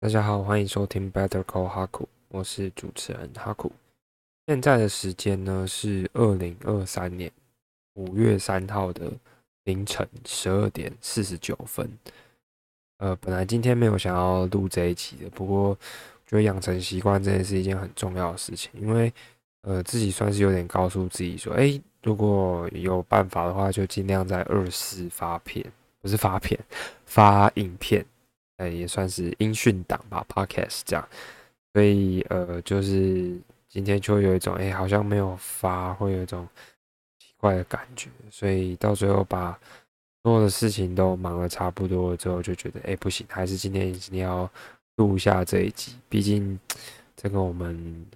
大家好，欢迎收听 Better Call 哈库，我是主持人哈库。现在的时间呢是二零二三年五月三号的凌晨十二点四十九分。呃，本来今天没有想要录这一期的，不过觉得养成习惯真的是一件很重要的事情，因为呃自己算是有点告诉自己说，哎，如果有办法的话，就尽量在二四发片，不是发片，发影片。哎，也算是音讯档吧，podcast 这样，所以呃，就是今天就有一种哎，好像没有发，会有一种奇怪的感觉，所以到最后把所有的事情都忙得差不多了之后，就觉得哎，不行，还是今天一定要录一下这一集，毕竟这个我们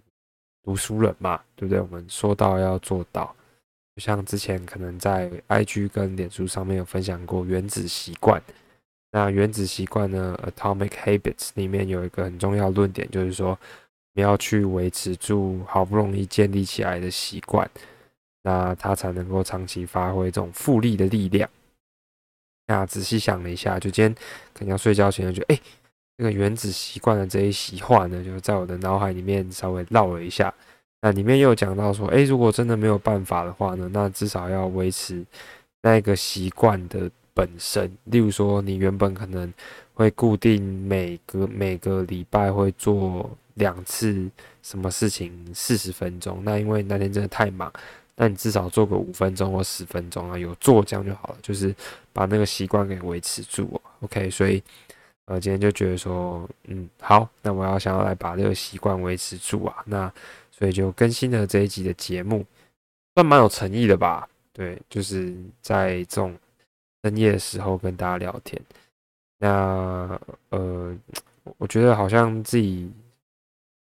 读书人嘛，对不对？我们说到要做到，就像之前可能在 IG 跟脸书上面有分享过原子习惯。那原子习惯呢？Atomic Habits 里面有一个很重要论点，就是说你要去维持住好不容易建立起来的习惯，那它才能够长期发挥这种复利的力量。那仔细想了一下，就今天可能要睡觉前，就哎，这个原子习惯的这一席话呢，就在我的脑海里面稍微绕了一下。那里面又讲到说，哎，如果真的没有办法的话呢，那至少要维持那个习惯的。本身，例如说，你原本可能会固定每个每个礼拜会做两次什么事情四十分钟，那因为那天真的太忙，那你至少做个五分钟或十分钟啊，有做这样就好了，就是把那个习惯给维持住。OK，所以呃，今天就觉得说，嗯，好，那我要想要来把这个习惯维持住啊，那所以就更新了这一集的节目，算蛮有诚意的吧？对，就是在这种。深夜的时候跟大家聊天，那呃，我觉得好像自己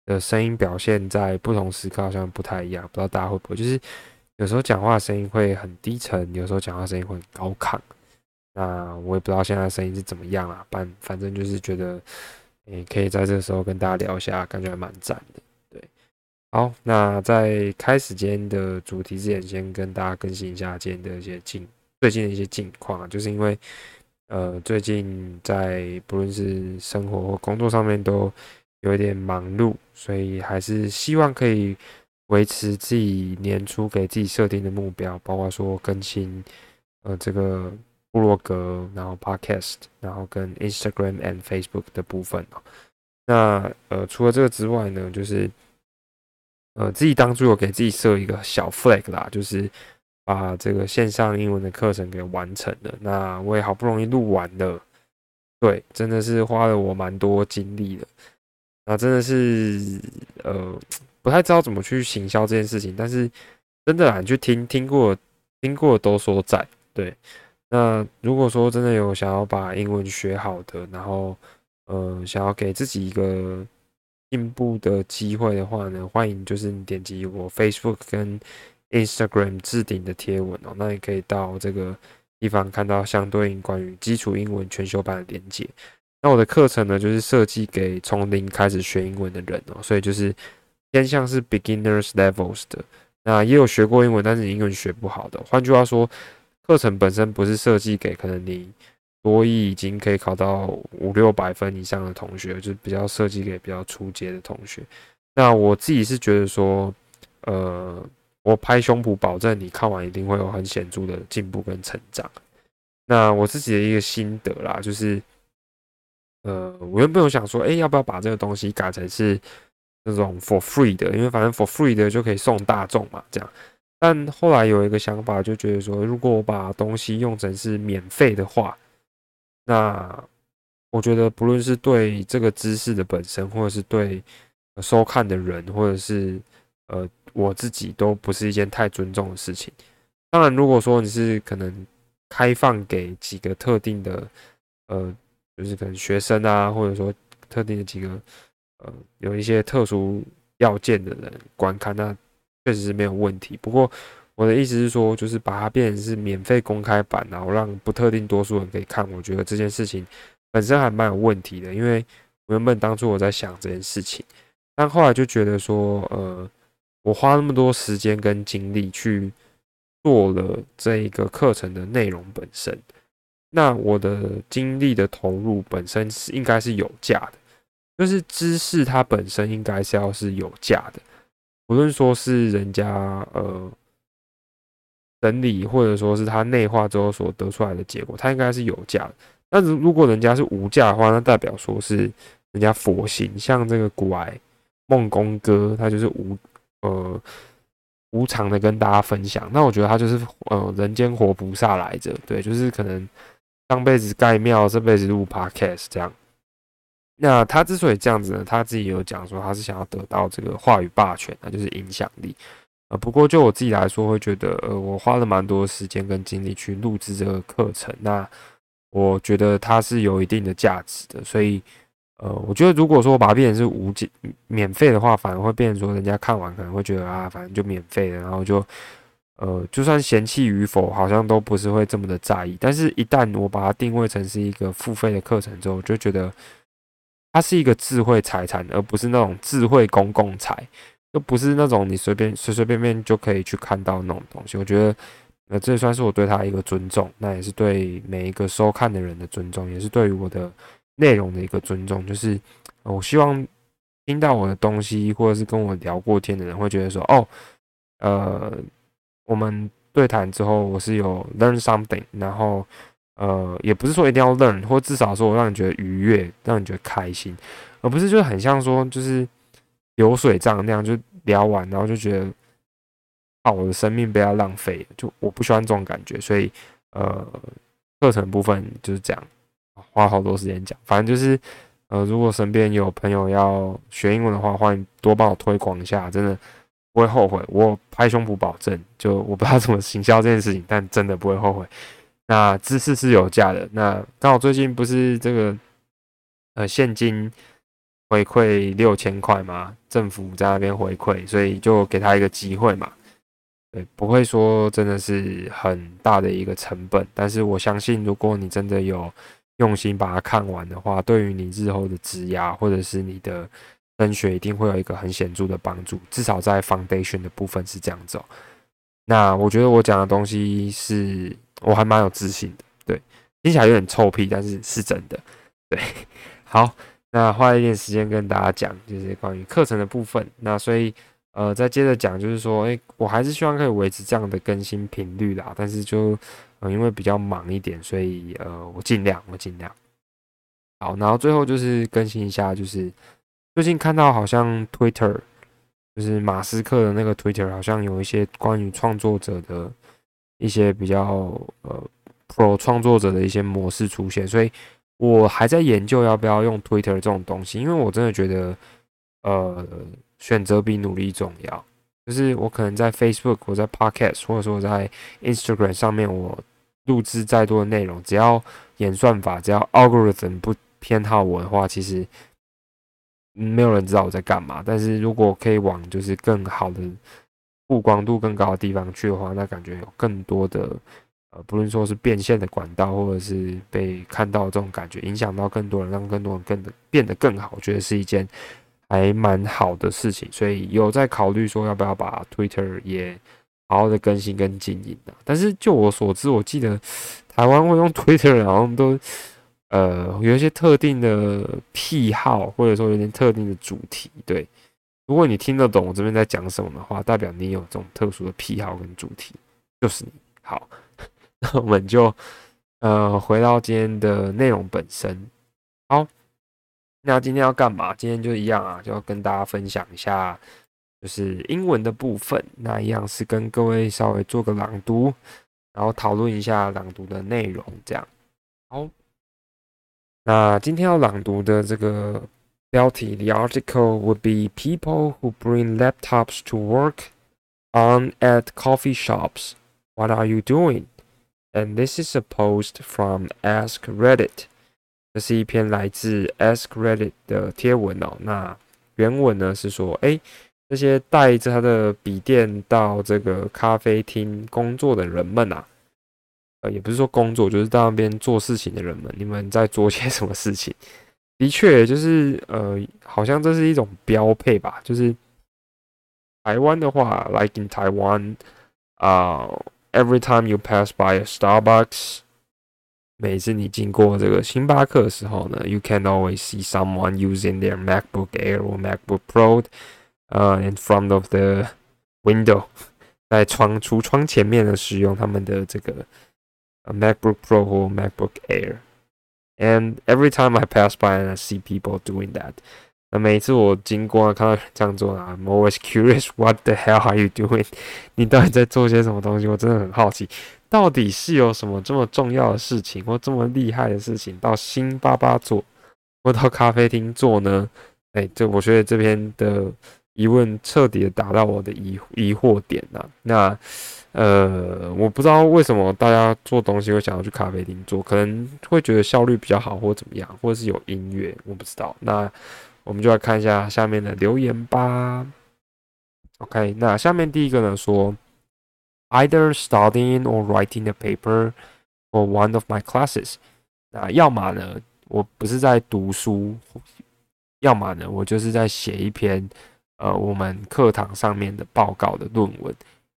的声音表现在不同时刻好像不太一样，不知道大家会不会，就是有时候讲话声音会很低沉，有时候讲话声音会很高亢。那我也不知道现在声音是怎么样啊，反反正就是觉得，诶，可以在这个时候跟大家聊一下，感觉还蛮赞的。对，好，那在开始今天的主题之前，先跟大家更新一下今天的一些进。最近的一些近况，就是因为，呃，最近在不论是生活或工作上面都有一点忙碌，所以还是希望可以维持自己年初给自己设定的目标，包括说更新呃这个部落格，然后 Podcast，然后跟 Instagram and Facebook 的部分。那呃除了这个之外呢，就是呃自己当初有给自己设一个小 flag 啦，就是。把这个线上英文的课程给完成了，那我也好不容易录完了，对，真的是花了我蛮多精力的，那真的是呃不太知道怎么去行销这件事情，但是真的啊，你去听听过听过都说在，对，那如果说真的有想要把英文学好的，然后呃想要给自己一个进步的机会的话呢，欢迎就是你点击我 Facebook 跟。Instagram 置顶的贴文哦，那你可以到这个地方看到相对应关于基础英文全修班的连接。那我的课程呢，就是设计给从零开始学英文的人哦，所以就是偏向是 beginners levels 的。那也有学过英文，但是英文学不好的。换句话说，课程本身不是设计给可能你多一已经可以考到五六百分以上的同学，就是比较设计给比较初阶的同学。那我自己是觉得说，呃。我拍胸脯保证，你看完一定会有很显著的进步跟成长。那我自己的一个心得啦，就是，呃，我原本有想说，哎，要不要把这个东西改成是那种 for free 的？因为反正 for free 的就可以送大众嘛，这样。但后来有一个想法，就觉得说，如果我把东西用成是免费的话，那我觉得不论是对这个知识的本身，或者是对收看的人，或者是呃。我自己都不是一件太尊重的事情。当然，如果说你是可能开放给几个特定的，呃，就是可能学生啊，或者说特定的几个，呃，有一些特殊要件的人观看，那确实是没有问题。不过我的意思是说，就是把它变成是免费公开版，然后让不特定多数人可以看，我觉得这件事情本身还蛮有问题的。因为原本当初我在想这件事情，但后来就觉得说，呃。我花那么多时间跟精力去做了这一个课程的内容本身，那我的精力的投入本身是应该是有价的。就是知识它本身应该是要是有价的，无论说是人家呃整理，或者说是他内化之后所得出来的结果，它应该是有价的。那如如果人家是无价的话，那代表说是人家佛心，像这个古埃梦公哥，他就是无呃无偿的跟大家分享。那我觉得他就是呃人间活菩萨来着，对，就是可能上辈子盖庙，这辈子录 podcast 这样。那他之所以这样子呢，他自己有讲说他是想要得到这个话语霸权，那就是影响力。呃，不过就我自己来说，会觉得呃，我花了蛮多时间跟精力去录制这个课程，那我觉得它是有一定的价值的。所以呃，我觉得如果说我把它变成是无解免费的话，反而会变成说人家看完可能会觉得啊，反正就免费的，然后就呃，就算嫌弃与否，好像都不是会这么的在意。但是一旦我把它定位成是一个付费的课程之后，我就觉得。它是一个智慧财产，而不是那种智慧公共财，又不是那种你随便随随便便就可以去看到那种东西。我觉得，呃，这算是我对他一个尊重，那也是对每一个收看的人的尊重，也是对于我的内容的一个尊重。就是我希望听到我的东西，或者是跟我聊过天的人，会觉得说，哦，呃，我们对谈之后，我是有 learn something，然后。呃，也不是说一定要 learn，或至少说我让你觉得愉悦，让你觉得开心，而不是就很像说就是流水账那样，就聊完然后就觉得啊，我的生命被他浪费，就我不喜欢这种感觉，所以呃，课程部分就是这样，花好多时间讲，反正就是呃，如果身边有朋友要学英文的话，欢迎多帮我推广一下，真的不会后悔，我拍胸脯保证，就我不知道怎么行销这件事情，但真的不会后悔。那知识是有价的。那刚好最近不是这个呃现金回馈六千块嘛？政府在那边回馈，所以就给他一个机会嘛。对，不会说真的是很大的一个成本，但是我相信，如果你真的有用心把它看完的话，对于你日后的职涯或者是你的升学，一定会有一个很显著的帮助。至少在 foundation 的部分是这样子。那我觉得我讲的东西是。我还蛮有自信的，对，听起来有点臭屁，但是是真的，对。好，那花一点时间跟大家讲，就是关于课程的部分。那所以，呃，再接着讲，就是说，诶，我还是希望可以维持这样的更新频率啦。但是就，呃，因为比较忙一点，所以，呃，我尽量，我尽量。好，然后最后就是更新一下，就是最近看到好像 Twitter，就是马斯克的那个 Twitter，好像有一些关于创作者的。一些比较呃 pro 创作者的一些模式出现，所以我还在研究要不要用 Twitter 这种东西，因为我真的觉得呃选择比努力重要。就是我可能在 Facebook 或在 Podcast 或者说在 Instagram 上面，我录制再多的内容，只要演算法，只要 algorithm 不偏好我的话，其实没有人知道我在干嘛。但是如果可以往就是更好的。曝光度更高的地方去的话，那感觉有更多的呃，不论说是变现的管道，或者是被看到这种感觉，影响到更多人，让更多人更变得更好，我觉得是一件还蛮好的事情。所以有在考虑说要不要把 Twitter 也好好的更新跟经营的。但是就我所知，我记得台湾会用 Twitter 的，好像都呃有一些特定的癖好，或者说有点特定的主题，对。如果你听得懂我这边在讲什么的话，代表你有这种特殊的癖好跟主题，就是你。好，那我们就呃回到今天的内容本身。好，那今天要干嘛？今天就一样啊，就要跟大家分享一下，就是英文的部分。那一样是跟各位稍微做个朗读，然后讨论一下朗读的内容，这样。好，那今天要朗读的这个标题。The article would be people who bring laptops to work on at coffee shops. What are you doing? And this is a post from Ask Reddit. 这是一篇来自 Ask Reddit 的贴文哦。那原文呢是说，哎，这些带着他的笔电到这个咖啡厅工作的人们啊，呃，也不是说工作，就是到那边做事情的人们，你们在做些什么事情？的确，就是呃，好像这是一种标配吧。就是台湾的话，like in Taiwan，啊，every time you pass by a Starbucks，每次你经过这个星巴克的时候呢，you can always see someone using their MacBook Air or MacBook Pro，呃，in front of the window，在窗橱窗前面呢使用他们的这个 MacBook Pro 或 MacBook Air。And every time I pass by and I see people doing that，那每次我经过看到这样做啊，I'm always curious what the hell are you doing？你到底在做些什么东西？我真的很好奇。 到底是有什么这么重要的事情，或这么厉害的事情，到星巴巴做，或到咖啡厅做呢？哎，这我觉得这边的疑问彻底的打到我的疑疑惑点了。那呃，我不知道为什么大家做东西会想要去咖啡厅做，可能会觉得效率比较好，或怎么样，或者是有音乐，我不知道。那我们就来看一下下面的留言吧。OK，那下面第一个呢说。either studying or writing a paper for one of my classes。那要么呢，我不是在读书，要么呢，我就是在写一篇呃我们课堂上面的报告的论文。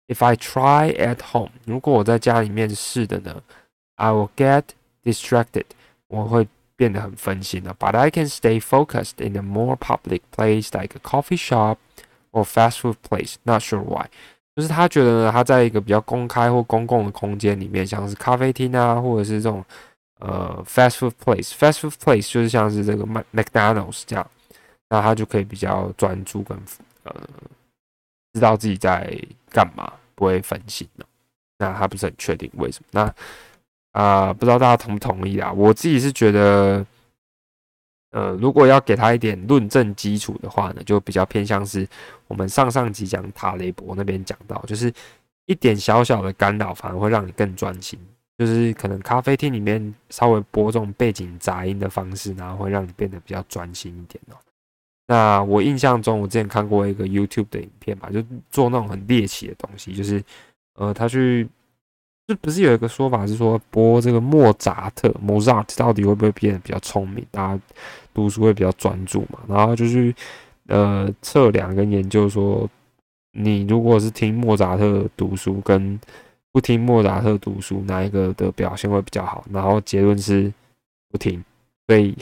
If I try at home，如果我在家里面试的呢，I will get distracted，我会变得很分心了。But I can stay focused in a more public place like a coffee shop or fast food place. Not sure why. 就是他觉得呢，他在一个比较公开或公共的空间里面，像是咖啡厅啊，或者是这种呃 fast food place，fast food place 就是像是这个麦 McDonald's 这样，那他就可以比较专注跟呃知道自己在干嘛，不会分心。那他不是很确定为什么？那啊，不知道大家同不同意啊？我自己是觉得。呃，如果要给他一点论证基础的话呢，就比较偏向是我们上上集讲塔雷博那边讲到，就是一点小小的干扰反而会让你更专心，就是可能咖啡厅里面稍微播这种背景杂音的方式，然后会让你变得比较专心一点哦。那我印象中，我之前看过一个 YouTube 的影片嘛，就做那种很猎奇的东西，就是呃，他去。就不是有一个说法是说播这个莫扎特 Mozart 到底会不会变得比较聪明？大家读书会比较专注嘛？然后就是呃测量跟研究说，你如果是听莫扎特读书跟不听莫扎特读书，哪一个的表现会比较好？然后结论是不听，所以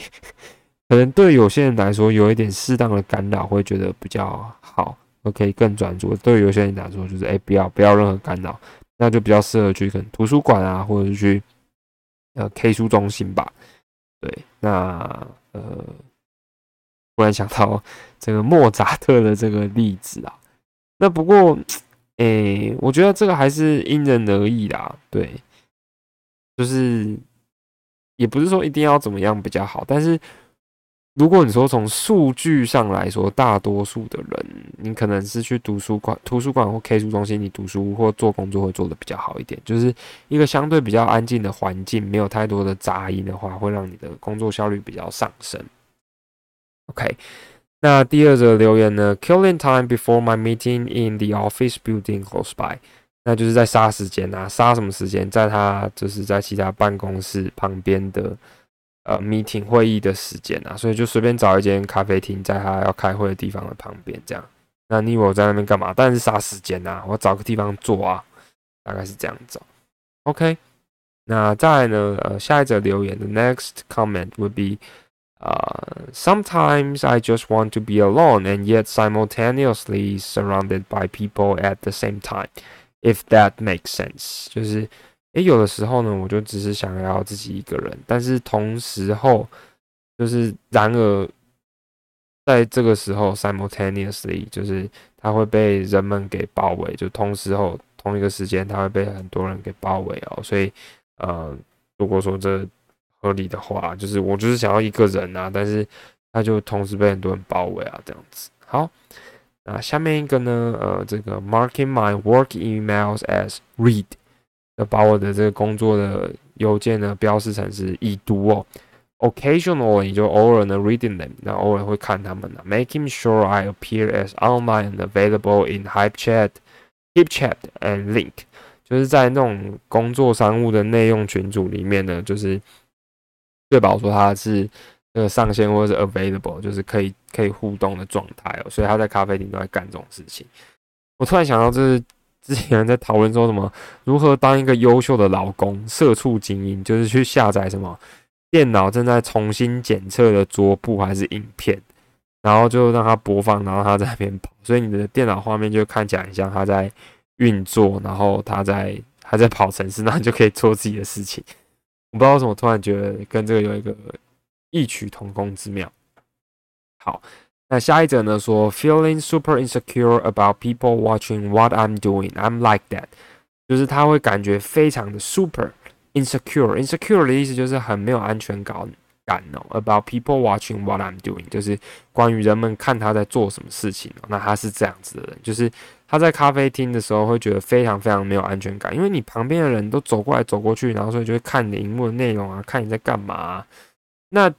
可能对有些人来说有一点适当的干扰会觉得比较好，我可以更专注。对有些人来说就是哎不要不要任何干扰。那就比较适合去跟图书馆啊，或者是去呃 K 书中心吧。对，那呃，突然想到这个莫扎特的这个例子啊。那不过，诶，我觉得这个还是因人而异啦。对，就是也不是说一定要怎么样比较好，但是。如果你说从数据上来说，大多数的人，你可能是去图书馆、图书馆或 K 书中心，你读书或做工作会做的比较好一点，就是一个相对比较安静的环境，没有太多的杂音的话，会让你的工作效率比较上升。OK，那第二则留言呢？Killing time before my meeting in the office building close by，那就是在杀时间啊，杀什么时间？在他就是在其他办公室旁边的。呃，meeting 会议的时间啊，所以就随便找一间咖啡厅，在他要开会的地方的旁边，这样。那你以为我在那边干嘛？当然是杀时间啊，我找个地方坐啊，大概是这样子。OK，那再呢？呃，下一则留言的 next comment would be，呃，sometimes I just want to be alone and yet simultaneously surrounded by people at the same time，if that makes sense，就是。诶，有的时候呢，我就只是想要自己一个人，但是同时候，就是然而，在这个时候，simultaneously，就是它会被人们给包围，就同时候同一个时间，它会被很多人给包围哦。所以，呃，如果说这合理的话，就是我就是想要一个人啊，但是他就同时被很多人包围啊，这样子。好，那下面一个呢，呃，这个 marking my work emails as read。要把我的这个工作的邮件呢标示成是已读哦。Occasionally 就偶尔呢 reading them，那偶尔会看他们呢。Making sure I appear as online and available in HypeChat、HipChat and Link，就是在那种工作商务的内用群组里面呢，就是确保说他是呃上线或者是 available，就是可以可以互动的状态哦。所以他在咖啡厅都在干这种事情。我突然想到，这是。之前在讨论说什么如何当一个优秀的老公，社畜精英，就是去下载什么电脑正在重新检测的桌布还是影片，然后就让它播放，然后它在那边跑，所以你的电脑画面就看起来很像它在运作，然后它在它在跑程式，那你就可以做自己的事情。我不知道为什么突然觉得跟这个有一个异曲同工之妙。好。那下一则呢？说 feeling super insecure about people watching what I'm doing. I'm like that，就是他会感觉非常的 super insecure。insecure 的意思就是很没有安全感感哦。about people watching what I'm doing，就是关于人们看他在做什么事情哦。那他是这样子的人，就是他在咖啡厅的时候会觉得非常非常没有安全感，因为你旁边的人都走过来走过去，然后所以就会看你荧幕的内容啊，看你在干嘛。那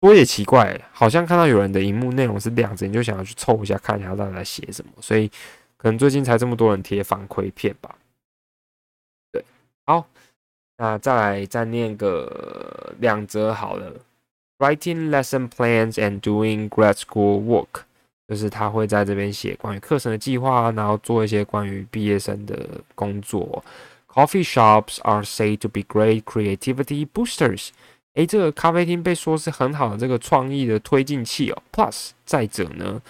我也奇怪，好像看到有人的荧幕内容是亮着，你就想要去凑一下看一下到底在写什么，所以可能最近才这么多人贴反馈片吧。对，好，那再来再念个两则好了。Writing lesson plans and doing grad school work，就是他会在这边写关于课程的计划，然后做一些关于毕业生的工作。Coffee shops are said to be great creativity boosters. 诶，这个咖啡厅被说是很好的这个创意的推进器哦。Plus，再者呢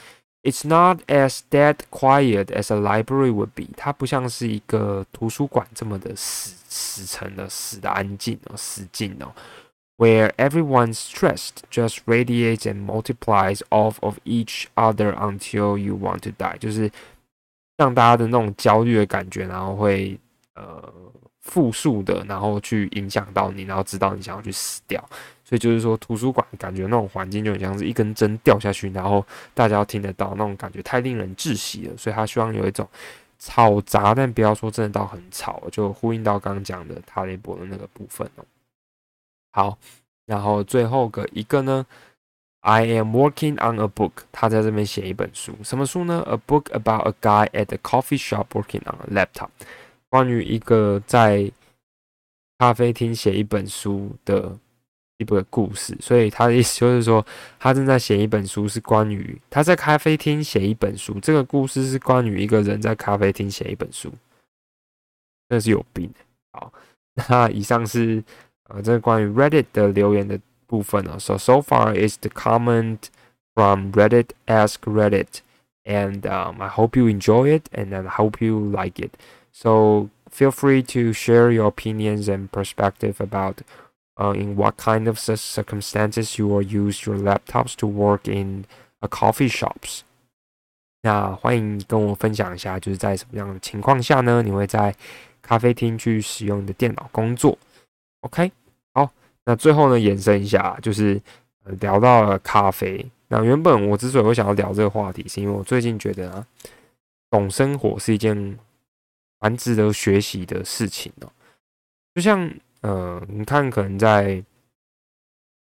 ，It's not as dead quiet as a library would be。它不像是一个图书馆这么的死死沉的、死的安静哦、死静哦。Where everyone's stressed just radiates and multiplies off of each other until you want to die，就是让大家的那种焦虑的感觉，然后会呃。复数的，然后去影响到你，然后知道你想要去死掉，所以就是说，图书馆感觉那种环境就很像是一根针掉下去，然后大家要听得到那种感觉，太令人窒息了。所以他希望有一种吵杂，但不要说真的到很吵，就呼应到刚刚讲的塔雷博的那个部分哦。好，然后最后个一个呢，I am working on a book，他在这边写一本书，什么书呢？A book about a guy at a coffee shop working on a laptop。关于一个在咖啡厅写一本书的一本故事，所以他的意思就是说，他正在写一本书，是关于他在咖啡厅写一本书。这个故事是关于一个人在咖啡厅写一本书，真是有病。好，那以上是呃，这个关于 Reddit 的留言的部分呢。So so far is the comment from Reddit ask Reddit, and um, I hope you enjoy it, and I hope you like it. So feel free to share your opinions and perspective about uh, in what kind of circumstances you will use your laptops to work in a coffee shops. 那欢迎跟我分享一下，就是在什么样的情况下呢？你会在咖啡厅去使用你的电脑工作？OK，好，那最后呢，延伸一下，就是呃聊到了咖啡。那原本我之所以会想要聊这个话题，是因为我最近觉得啊，懂生活是一件蛮值得学习的事情哦，就像呃，你看，可能在，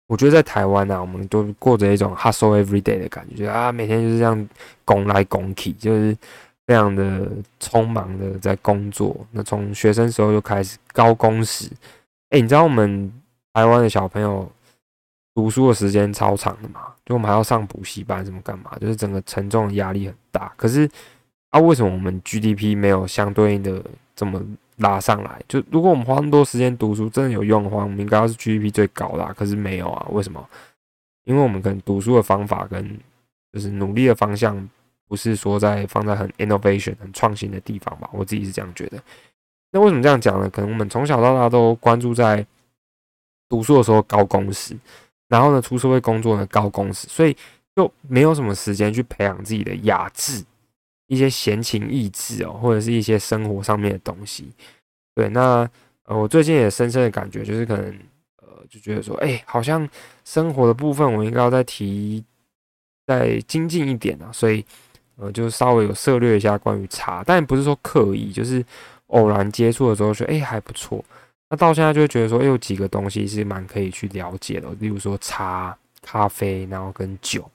我觉得在台湾啊，我们都过着一种 hustle every day 的感觉啊，每天就是这样拱来拱去，就是非常的匆忙的在工作。那从学生时候就开始高工时，哎，你知道我们台湾的小朋友读书的时间超长的嘛？就我们还要上补习班，什么干嘛？就是整个沉重的压力很大，可是。啊，为什么我们 GDP 没有相对应的这么拉上来？就如果我们花那么多时间读书，真的有用的话，我们应该要是 GDP 最高的，可是没有啊？为什么？因为我们可能读书的方法跟就是努力的方向，不是说在放在很 innovation 很创新的地方吧？我自己是这样觉得。那为什么这样讲呢？可能我们从小到大都关注在读书的时候高工时，然后呢出社会工作呢高工时，所以就没有什么时间去培养自己的雅致。一些闲情逸致哦，或者是一些生活上面的东西。对，那呃，我最近也深深的感觉，就是可能呃，就觉得说，哎，好像生活的部分我应该要再提、再精进一点啊。所以呃，就稍微有涉略一下关于茶，但不是说刻意，就是偶然接触的时候觉得，哎，还不错。那到现在就觉得说，哎，有几个东西是蛮可以去了解的，例如说茶、咖啡，然后跟酒。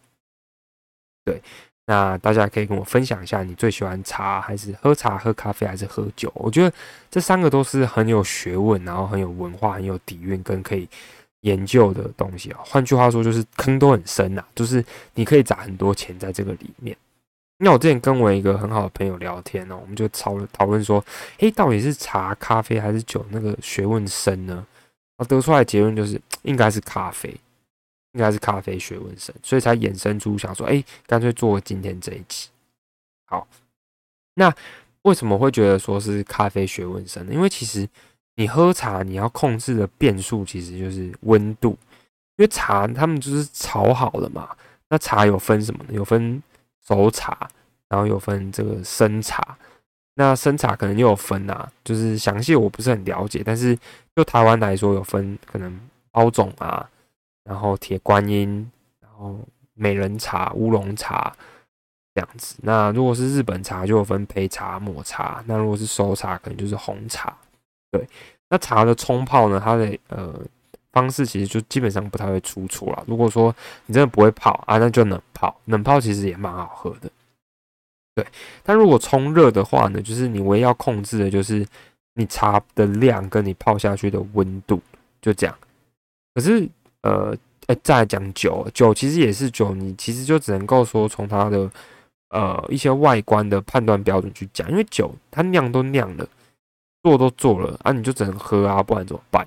对。那大家可以跟我分享一下，你最喜欢茶还是喝茶、喝咖啡还是喝酒？我觉得这三个都是很有学问，然后很有文化、很有底蕴跟可以研究的东西啊。换句话说，就是坑都很深呐，就是你可以砸很多钱在这个里面。那我之前跟我一个很好的朋友聊天呢，我们就讨论讨论说，诶，到底是茶、咖啡还是酒？那个学问深呢？我得出来结论就是，应该是咖啡，应该是咖啡学问深，所以才衍生出想说，诶，干脆做今天这一集。好，那为什么会觉得说是咖啡学问深呢？因为其实你喝茶，你要控制的变数其实就是温度，因为茶他们就是炒好了嘛。那茶有分什么呢？有分熟茶，然后有分这个生茶。那生茶可能又有分啊，就是详细我不是很了解，但是就台湾来说，有分可能包种啊，然后铁观音，然后美人茶、乌龙茶这样子。那如果是日本茶，就有分焙茶、抹茶。那如果是熟茶，可能就是红茶。对，那茶的冲泡呢，它的呃。方式其实就基本上不太会出错了。如果说你真的不会泡啊，那就冷泡。冷泡其实也蛮好喝的，对。但如果冲热的话呢，就是你唯一要控制的就是你茶的量跟你泡下去的温度，就这样。可是呃，再讲酒，酒其实也是酒，你其实就只能够说从它的呃一些外观的判断标准去讲，因为酒它酿都酿了，做都做了啊，你就只能喝啊，不然怎么办？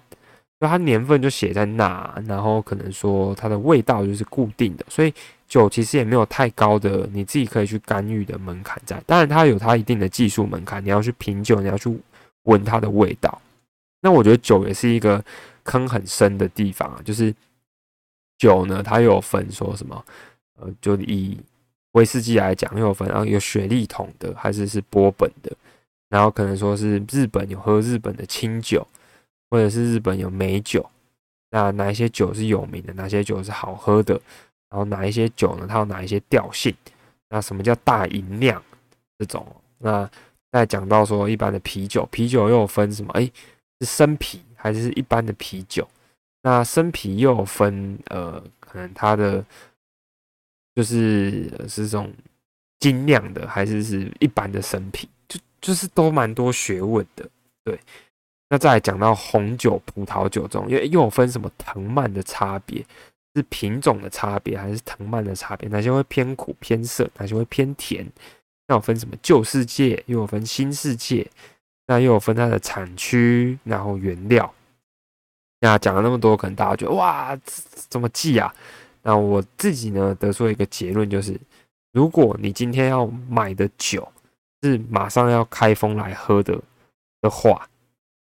就它年份就写在那，然后可能说它的味道就是固定的，所以酒其实也没有太高的你自己可以去干预的门槛在。当然，它有它一定的技术门槛，你要去品酒，你要去闻它的味道。那我觉得酒也是一个坑很深的地方啊，就是酒呢，它有分说什么，呃，就以威士忌来讲，又有分，然后有雪莉桶的，还是是波本的，然后可能说是日本有喝日本的清酒。或者是日本有美酒，那哪一些酒是有名的？哪些酒是好喝的？然后哪一些酒呢？它有哪一些调性？那什么叫大吟酿？这种？那再讲到说一般的啤酒，啤酒又有分什么？哎，是生啤还是一般的啤酒？那生啤又分呃，可能它的就是是这种精酿的，还是是一般的生啤？就就是都蛮多学问的，对。那再讲到红酒、葡萄酒中，因为又有分什么藤蔓的差别，是品种的差别，还是藤蔓的差别？哪些会偏苦偏涩？哪些会偏甜？那有分什么旧世界，又有分新世界，那又有分它的产区，然后原料。那讲了那么多，可能大家觉得哇，怎么记啊？那我自己呢得出一个结论，就是如果你今天要买的酒是马上要开封来喝的的话。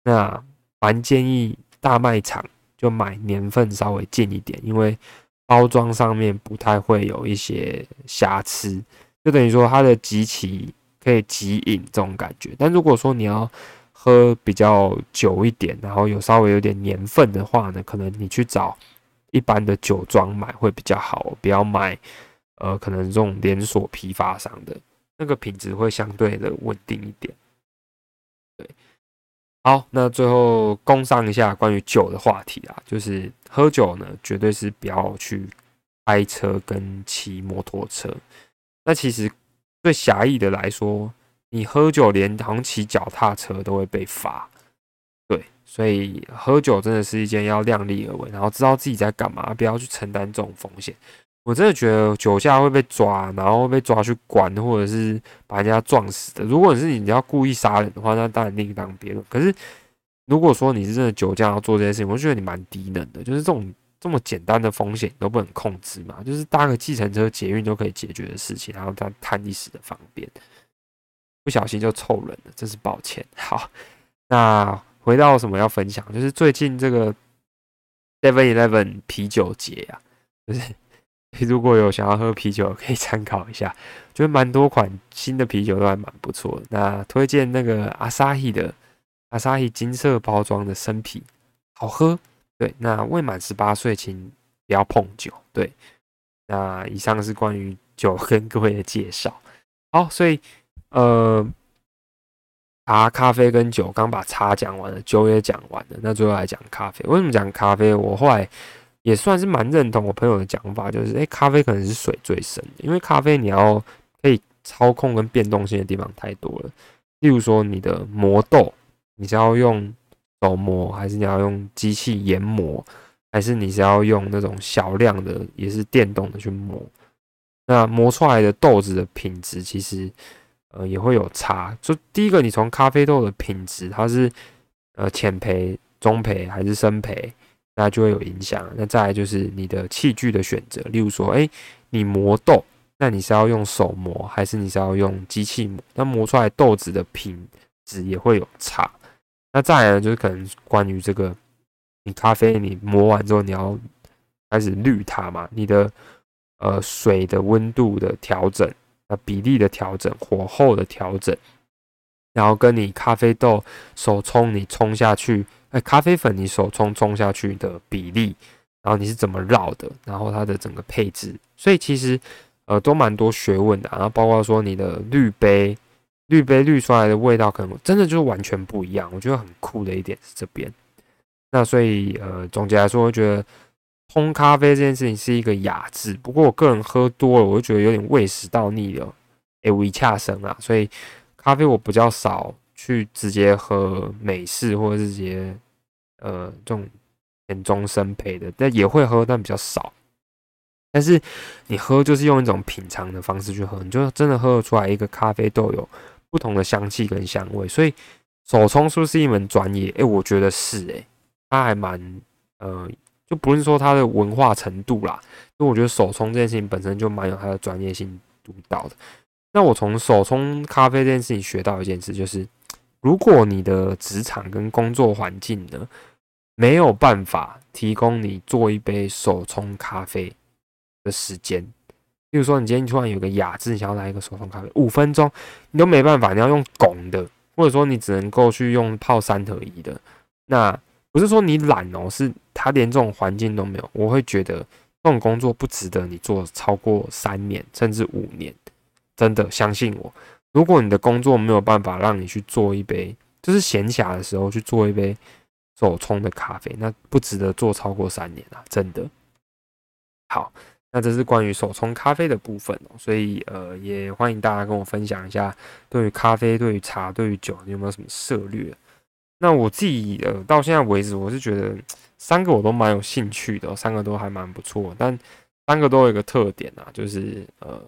那蛮建议大卖场就买年份稍微近一点，因为包装上面不太会有一些瑕疵，就等于说它的集齐可以集饮这种感觉。但如果说你要喝比较久一点，然后有稍微有点年份的话呢，可能你去找一般的酒庄买会比较好，不要买呃可能这种连锁批发商的那个品质会相对的稳定一点。对好，那最后攻上一下关于酒的话题啊，就是喝酒呢，绝对是不要去开车跟骑摩托车。那其实对狭义的来说，你喝酒连好像骑脚踏车都会被罚。对，所以喝酒真的是一件要量力而为，然后知道自己在干嘛，不要去承担这种风险。我真的觉得酒驾会被抓，然后被抓去管，或者是把人家撞死的。如果你是你要故意杀人的话，那当然另当别论。可是如果说你是真的酒驾要做这件事情，我觉得你蛮低能的。就是这种这么简单的风险都不能控制嘛，就是搭个计程车、捷运都可以解决的事情，然后再贪一时的方便，不小心就凑人了，真是抱歉。好，那回到什么要分享，就是最近这个 Seven Eleven 啤酒节啊，就是。如果有想要喝啤酒，可以参考一下，觉得蛮多款新的啤酒都还蛮不错的。那推荐那个阿萨希的阿萨希金色包装的生啤，好喝。对，那未满十八岁请不要碰酒。对，那以上是关于酒跟各位的介绍。好，所以呃，茶、咖啡跟酒，刚把茶讲完了，酒也讲完了，那最后来讲咖啡。为什么讲咖啡？我后来。也算是蛮认同我朋友的讲法，就是诶，咖啡可能是水最深的，因为咖啡你要可以操控跟变动性的地方太多了。例如说你的磨豆，你是要用手磨，还是你要用机器研磨，还是你是要用那种小量的也是电动的去磨？那磨出来的豆子的品质其实呃也会有差。就第一个，你从咖啡豆的品质，它是呃浅焙、中焙还是深焙，那就会有影响。那再来就是你的器具的选择，例如说，哎，你磨豆，那你是要用手磨还是你是要用机器磨？那磨出来豆子的品质也会有差。那再来呢，就是可能关于这个，你咖啡你磨完之后，你要开始滤它嘛？你的呃水的温度的调整，那比例的调整，火候的调整，然后跟你咖啡豆手冲你冲下去，哎，咖啡粉你手冲冲下去的比例，然后你是怎么绕的，然后它的整个配置，所以其实呃都蛮多学问的，然后包括说你的滤杯。滤杯滤出来的味道，可能真的就是完全不一样。我觉得很酷的一点是这边。那所以，呃，总结来说，我觉得烘咖啡这件事情是一个雅致。不过，我个人喝多了，我就觉得有点胃食道逆了，诶，胃恰生啊。所以，咖啡我比较少去直接喝美式或者是直接呃这种点中生配的，但也会喝，但比较少。但是你喝就是用一种品尝的方式去喝，你就真的喝得出来一个咖啡豆有。不同的香气跟香味，所以手冲是不是一门专业？哎，我觉得是哎，它还蛮呃，就不是说它的文化程度啦，因为我觉得手冲这件事情本身就蛮有它的专业性独到的。那我从手冲咖啡这件事情学到一件事，就是如果你的职场跟工作环境呢没有办法提供你做一杯手冲咖啡的时间。比如说，你今天突然有个雅致，你想要来一个手冲咖啡，五分钟你都没办法，你要用拱的，或者说你只能够去用泡三合一的。那不是说你懒哦，是他连这种环境都没有。我会觉得这种工作不值得你做超过三年甚至五年。真的相信我，如果你的工作没有办法让你去做一杯，就是闲暇的时候去做一杯手冲的咖啡，那不值得做超过三年啊！真的好。那这是关于手冲咖啡的部分哦，所以呃，也欢迎大家跟我分享一下，对于咖啡、对于茶、对于酒，你有没有什么策略？那我自己呃，到现在为止，我是觉得三个我都蛮有兴趣的，三个都还蛮不错，但三个都有一个特点啊，就是呃，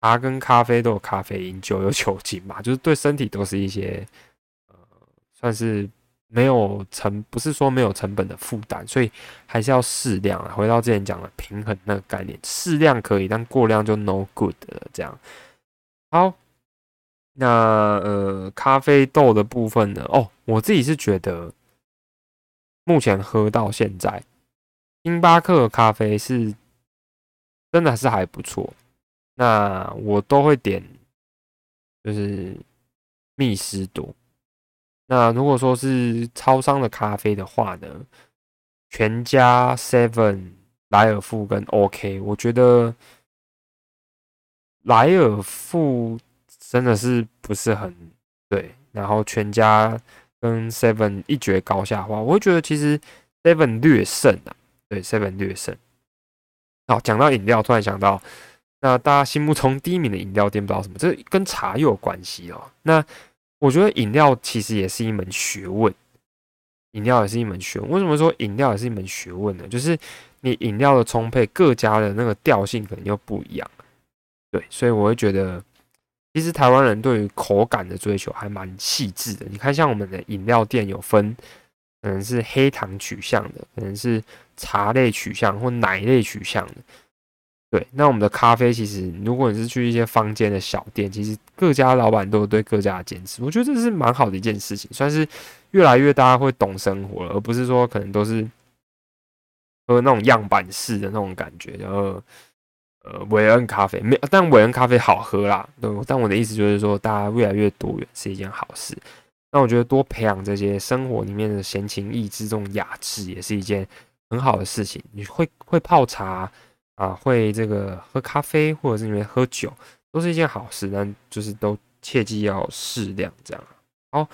茶跟咖啡都有咖啡因，酒有酒精嘛，就是对身体都是一些呃，算是。没有成，不是说没有成本的负担，所以还是要适量啊。回到之前讲的平衡那个概念，适量可以，但过量就 no good 了。这样好，那呃，咖啡豆的部分呢？哦，我自己是觉得，目前喝到现在，星巴克咖啡是真的是还不错。那我都会点，就是蜜斯多。那如果说是超商的咖啡的话呢，全家、Seven、莱尔富跟 OK，我觉得莱尔富真的是不是很对，然后全家跟 Seven 一决高下的话，我会觉得其实 Seven 略胜啊，对 Seven 略胜。好，讲到饮料，突然想到，那大家心目中第一名的饮料店不知道什么，这跟茶又有关系哦。那我觉得饮料其实也是一门学问，饮料也是一门学问。为什么说饮料也是一门学问呢？就是你饮料的充沛，各家的那个调性可能又不一样。对，所以我会觉得，其实台湾人对于口感的追求还蛮细致的。你看，像我们的饮料店有分，可能是黑糖取向的，可能是茶类取向或奶类取向的。对，那我们的咖啡其实，如果你是去一些坊间的小店，其实各家老板都有对各家的坚持，我觉得这是蛮好的一件事情，算是越来越大家会懂生活了，而不是说可能都是喝那种样板式的那种感觉。然后，呃，韦恩咖啡没有，但韦恩咖啡好喝啦。对，但我的意思就是说，大家越来越多元是一件好事。那我觉得多培养这些生活里面的闲情逸致、这种雅致，也是一件很好的事情。你会会泡茶。啊，会这个喝咖啡或者是里面喝酒，都是一件好事，但就是都切记要适量这样。好，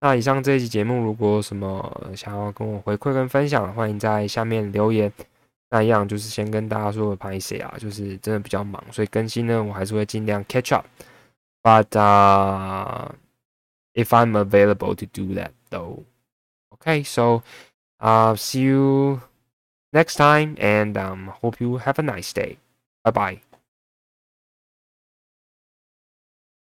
那以上这一期节目，如果什么想要跟我回馈跟分享，欢迎在下面留言。那一样就是先跟大家说拍谁啊，就是真的比较忙，所以更新呢我还是会尽量 catch up。But、uh, if I'm available to do that though, okay. So, uh, see you next time, and um, hope you have a nice day. Bye bye.